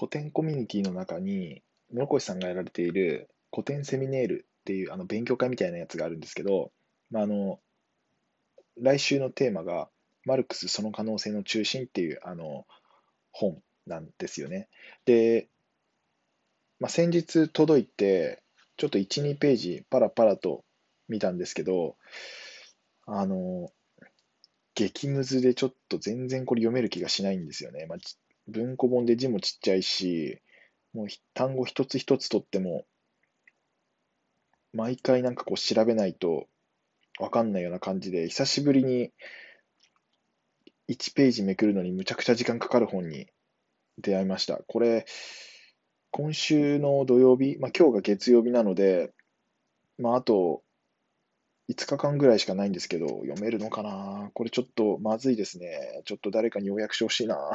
古典コミュニティの中に、室越さんがやられている古典セミネールっていうあの勉強会みたいなやつがあるんですけど、まあ、あの来週のテーマが、マルクスその可能性の中心っていうあの本なんですよね。で、まあ、先日届いて、ちょっと1、2ページパラパラと見たんですけど、あの、激ムズでちょっと全然これ読める気がしないんですよね。まあ、文庫本で字もちっちゃいし、もう単語一つ一つとっても、毎回なんかこう調べないとわかんないような感じで、久しぶりに1ページめくるのにむちゃくちゃ時間かかる本に出会いました。これ、今週の土曜日、まあ、今日が月曜日なので、まあ、あと5日間ぐらいしかないんですけど、読めるのかな？これちょっとまずいですね。ちょっと誰かに要約してほしいな。